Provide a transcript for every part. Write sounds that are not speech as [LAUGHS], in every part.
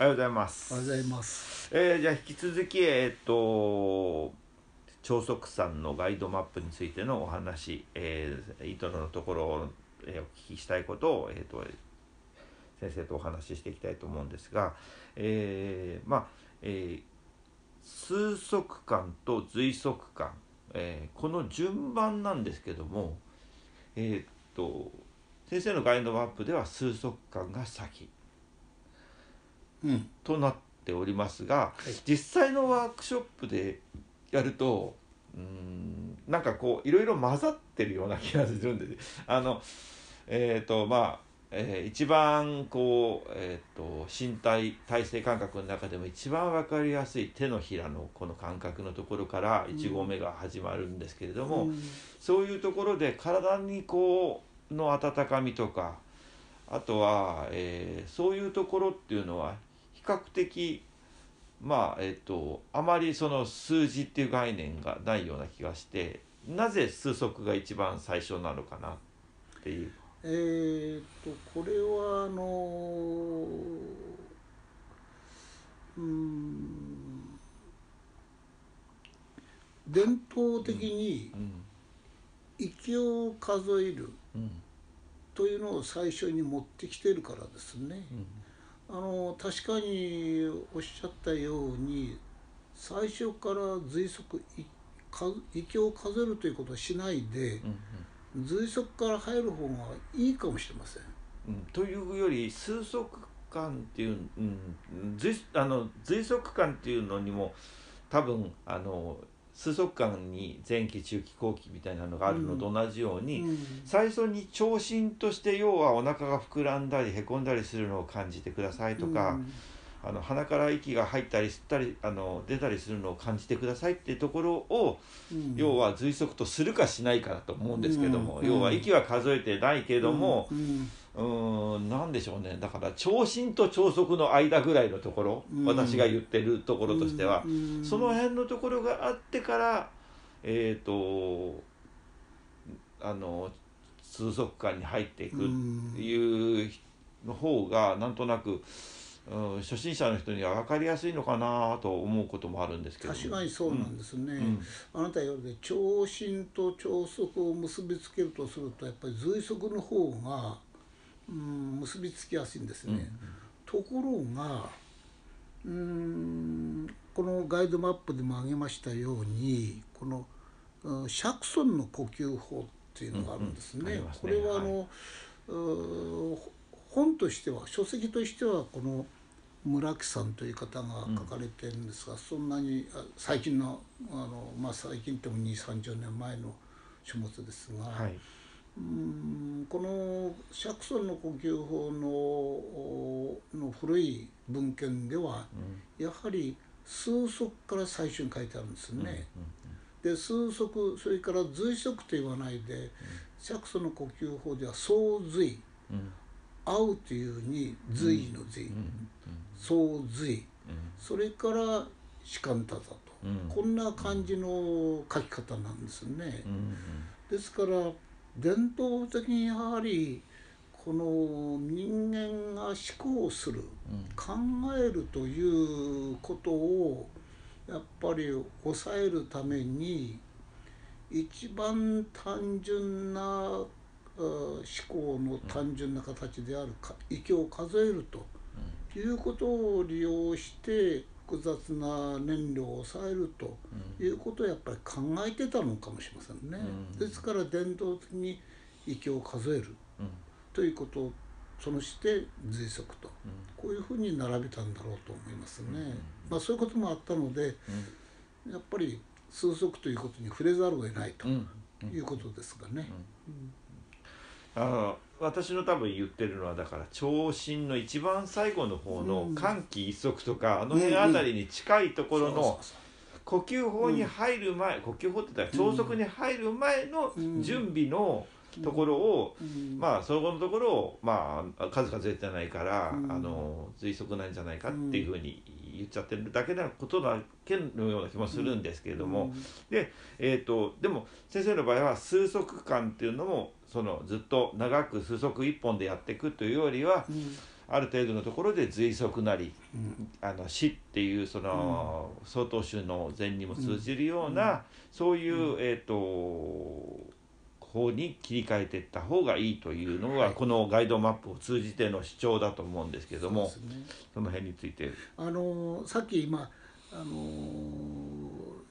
おはようございます。おはようございます。えーじゃあ引き続きえっ、と超速山のガイドマップについてのお話、えー、イトロのところを、えーお聞きしたいことをえっ、と先生とお話ししていきたいと思うんですが、えーまあ、えー数速間と随速間、えーこの順番なんですけども、えっ、と先生のガイドマップでは数速間が先。うん。となっておりますが、い実際のワークショップでやるとうーんなんかこういろいろ混ざってるような気がするんであのえっ、とまあ、えー一番こう、えー、と身体体勢感覚の中でも一番分かりやすい手のひらのこの感覚のところから1合目が始まるんですけれども、うんそういうところで体にこうの温かみとかあとは、えーそういうところっていうのは比較的まあえっ、とあまりその数字っていう概念がないような気がしてなぜ数則が一番最初なのかなっていう。えーっとこれはあのうーん伝統的にうん息を数えるうんというのを最初に持ってきてるからですね。あの確かにおっしゃったように最初から随足いか息を数えるということをしないでうん随足から入る方がいいかもしれません。うんうんというより数足感っていう、うん、随あの随足感っていうのにも多分あの数足感に前期中期後期みたいなのがあるのと同じように、うん。最初に聴診として要はお腹が膨らんだりへこんだりするのを感じてくださいとか、あの鼻から息が入ったり吸ったりあの出たりするのを感じてくださいっていうところを、うん。要は随足とするかしないかだと思うんですけども、うん。要は息は数えてないけども、うんうーんなんでしょうね。だから聴診と聴足の間ぐらいのところ、うん。私が言ってるところとしては、うん。その辺のところがあってからえっ、とあの通俗感に入っていくっていうの方がなんとなく、うん、初心者の人には分かりやすいのかなと思うこともあるんですけど。確かにそうなんですね、うん。あなた言われて聴診と聴足を結びつけるとするとやっぱり随足の方が、うん、結びつきやすいんですね、ところがうんこのガイドマップでも挙げましたようにこのうんシャクソンの呼吸法っていうのがあるんですね。うんうんすこねれはあの、う本としては書籍としてはこの村木さんという方が書かれてるんですが、そんなにあ最近のあの、まあ、最近っても2 3 0年前の書物ですが、はい、うんこのシャクソンの呼吸法のおの古い文献ではやはり数足から最初に書いてあるんですね。で数足それから随足と言わないで、シャクソンの呼吸法では総随。うん。合うというに随の随、総随。それから士官多座と、うん。こんな感じの書き方なんですね。うん。ですから伝統的にやはりこの人間が思考する、考えるということをやっぱり抑えるために一番単純なあ思考の単純な形であるか息を数えるということを利用して複雑な燃料を抑えるということをやっぱり考えてたのかもしれませんね。うん。ですから伝統的に息を数える。うん。ということをそのして随足と。こういうふうに並べたんだろうと思いますね。まあそういうこともあったのでやっぱり数足ということに触れざるを得ないとうん。いうことですがね。あの私の多分言ってるのはだから聴診の一番最後の方のうん。寒気一足とかあの辺あたりに近いところの呼吸法に入る前、呼吸法って言ったら朝食に入る前の準備のところを、うん。まあそこのところをまあ数々出てないから、うん。あの随足なんじゃないかっていうふうに言っちゃってるだけなことだけのような気もするんですけれども、でえー、とでも先生の場合は数足間っていうのもそのずっと長く数足一本でやっていくというよりはうん。ある程度のところで随足なりうん。あの死っていうその曹洞宗の禅にも通じるような、うん。そういう、えっ、と方に切り替えていった方がいいというのが、はい。このガイドマップを通じての主張だと思うんですけどもそね。その辺について。あのさっき今あの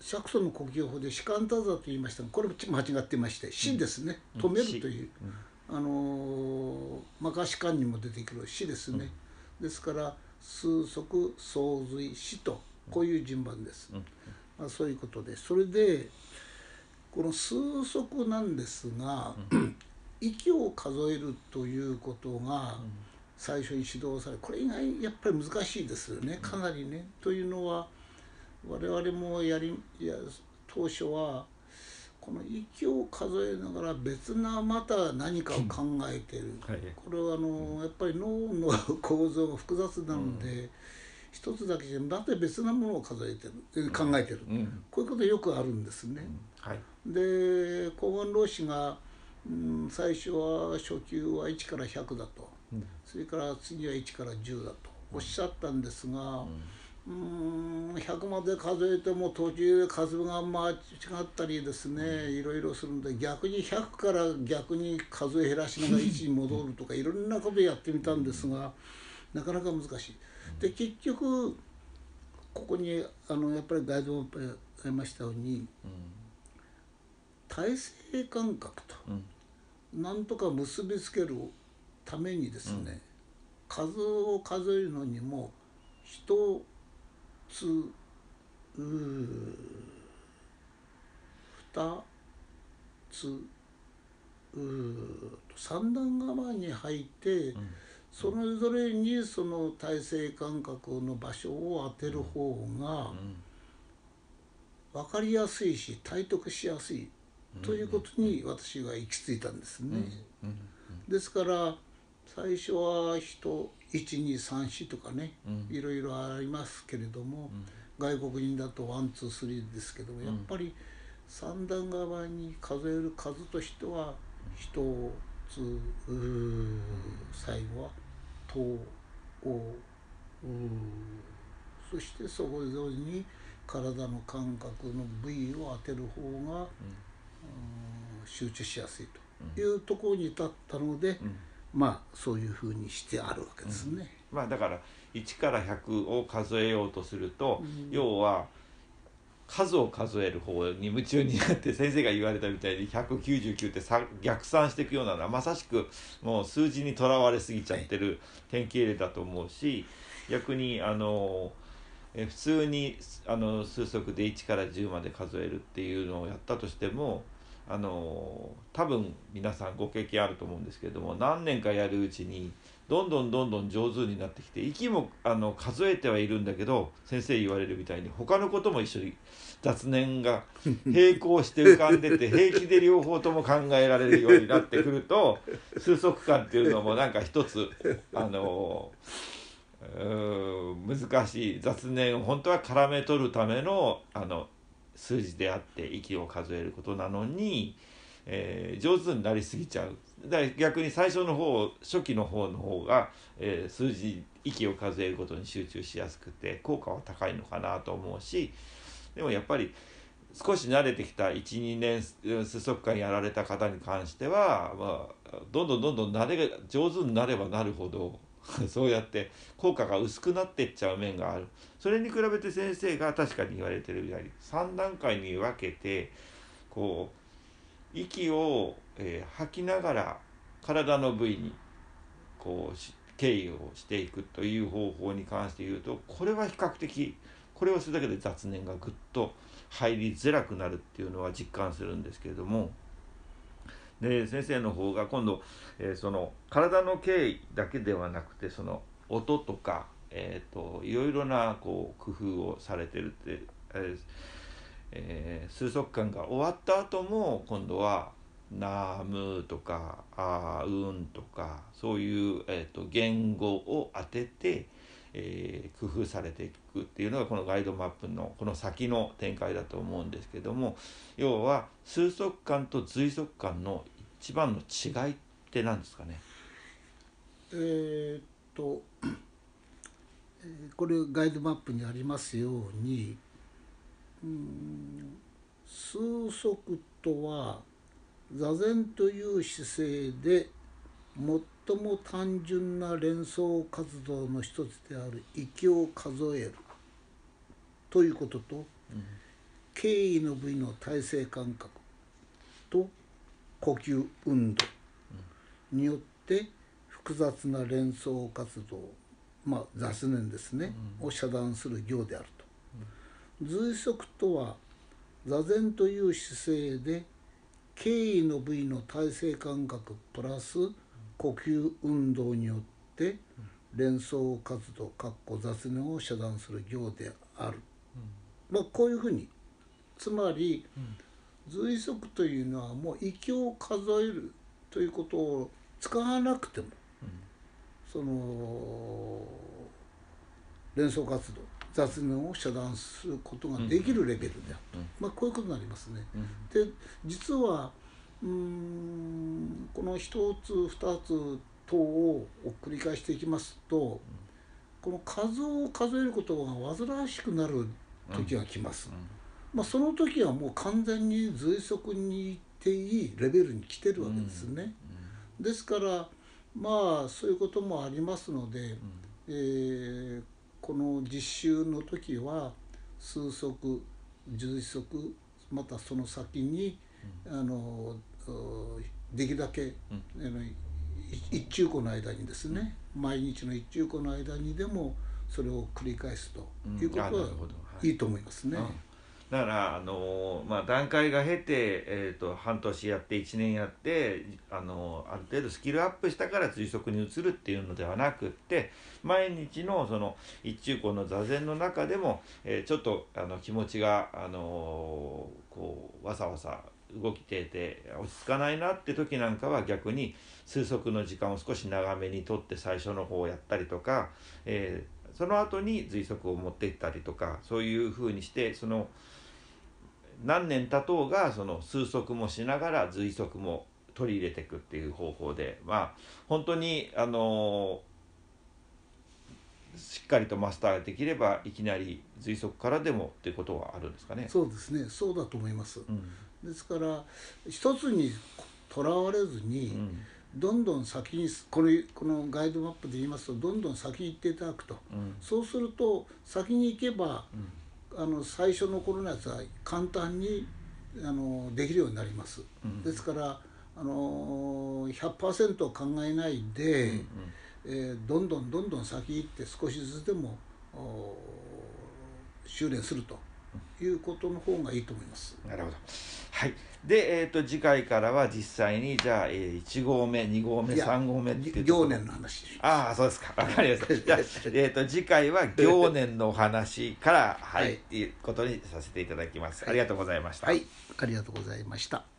釈尊の呼吸法で「士官多座」と言いましたがこれ間違ってまして「死」ですね「うん。止める」という、うん。あの摩訶止観にも出てくる「死」ですね、ですから「数足相随死」とこういう順番です、うん。まあ、そういうことでそれでこの数足なんですが、息を数えるということが最初に指導されこれ以外やっぱり難しいですよね。かなりね。というのは我々もやりや当初はこの息を数えながら別なまた何かを考えてる。はい。これはあのやっぱり脳の構造が複雑なので、一つだけじゃまた別なものを数えてる。え考えてる、うん。こういうことよくあるんですね。はい。で高安老師が、うん、最初は初級は1から100だと。うん。それから次は1から10だとおっしゃったんですが、うん、100まで数えても途中で数が間違ったりですねいろいろするんで逆に100から逆に数え減らしながら1に戻るとかいろんなことやってみたんですがなかなか難しい。で結局ここにあのやっぱりガイドマップにありましたように体制感覚とうん。なんとか結びつけるためにですね、数を数えるのにも一つうー二つうー三段構えに入って、それぞれにその体制感覚の場所を当てる方が分かりやすいし体得しやすいということに私が行き着いたんですね。うん。ですから最初は人1234とかね、うん。いろいろありますけれども、外国人だと one two three ですけども、やっぱり三段側に数える数としては一つ最後は「と」「お」「うー」そしてそこれぞれに体の感覚の部位を当てる方が、うん集中しやすいというところに至ったので、うんまあそういうふうにしてあるわけですね。まあだから1から100を数えようとすると、うん要は数を数える方に夢中になって先生が言われたみたいに199ってさ逆算していくようなのはまさしくもう数字にとらわれすぎちゃってる典型例だと思うし逆にあのえ普通にあの数則で1から10まで数えるっていうのをやったとしてもあの多分皆さんご経験あると思うんですけれども何年かやるうちにどんどんどんどん上手になってきて息もあの数えてはいるんだけど先生言われるみたいに他のことも一緒に雑念が並行して浮かんでて [LAUGHS] 平気で両方とも考えられるようになってくると数則感っていうのもなんか一つあの難しい。雑念を本当は絡め取るためのあの数字であって息を数えることなのに、えー上手になりすぎちゃう。だから逆に最初の方初期の方の方が、えー数字息を数えることに集中しやすくて効果は高いのかなと思うしでもやっぱり少し慣れてきた12年数足間やられた方に関しては、まあ、どんどんどんどん慣れ上手になればなるほど [LAUGHS] そうやって効果が薄くなってっちゃう面がある。それに比べて先生が確かに言われてるように3段階に分けてこう息を、えー吐きながら体の部位にこうし敬意をしていくという方法に関して言うとこれは比較的これをするだけで雑念がぐっと入りづらくなるっていうのは実感するんですけれどもで先生の方が今度、えーその体の敬意だけではなくてその音とか、えー、といろいろなこう工夫をされてるって、えーえー数足感が終わった後も今度は「なむ」とか「あうん」とかそういう、えー、と言語を当てて、えー工夫されていくっていうのがこのガイドマップのこの先の展開だと思うんですけども要は数足感と随足感の一番の違いって何ですかね？えーっと、これガイドマップにありますようにうん数足とは座禅という姿勢で最も単純な連想活動の一つである息を数える。ということと敬意の部位の体勢感覚と呼吸運動によって複雑な連想活動まあ雑念ですね、を遮断する行であると。随足とは座禅という姿勢で敬意の部位の体勢感覚プラス呼吸運動によって連想活動かっこ雑念を遮断する行である、まあ、こういうふうに。つまり随足というのはもう息を数えるということを使わなくてもその連想活動雑念を遮断することができるレベルであると、まあ、こういうことになりますね。で実はうーんこの一つ二つ等を繰り返していきますとこの数を数えることが煩わしくなる時が来ます。まあ、その時はもう完全に随足に行っていいレベルに来てるわけですね。ですからまあそういうこともありますので、えーこの実習の時は数足随足またその先に、あのうできるだけ、あのい一中古の間にですね、毎日の一中古の間にでもそれを繰り返すということはうんはい。いいと思いますね。うん。だから、あのまあ、段階が経て、えー、と半年やって1年やって、あのある程度スキルアップしたから随足に移るっていうのではなくって毎日のその一中古の座禅の中でも、えーちょっとあの気持ちが、あのこうわさわさ動きていて落ち着かないなって時なんかは逆に数足の時間を少し長めにとって最初の方をやったりとか、えーその後に随足を持っていったりとかそういうふうにしてその何年経とうがその数足もしながら随足も取り入れていくっていう方法でまあ本当にあのしっかりとマスターできればいきなり随足からでもっていうことはあるんですかね。そうですねそうだと思います。うんですから一つにとらわれずに、うん。どんどん先にこれこのガイドマップで言いますとどんどん先に行っていただくと。うん。そうすると先に行けばうん。あの最初の頃のやつは簡単にあのできるようになります。うん。ですからあの100%考えないで、うんえーどんどんどんどん先行って少しずつでもお修練するということの方がいいと思います。なるほど。はい。で、えっ、と次回からは実際にじゃあ、えー、1号目、2号目、いや3号目っていう行年の話ああ、そうですか。わかりました。じゃあ、えっ、と次回は行年のお話から、はい、はいっていうことにさせていただきます。はいありがとうございました。はい、ありがとうございました。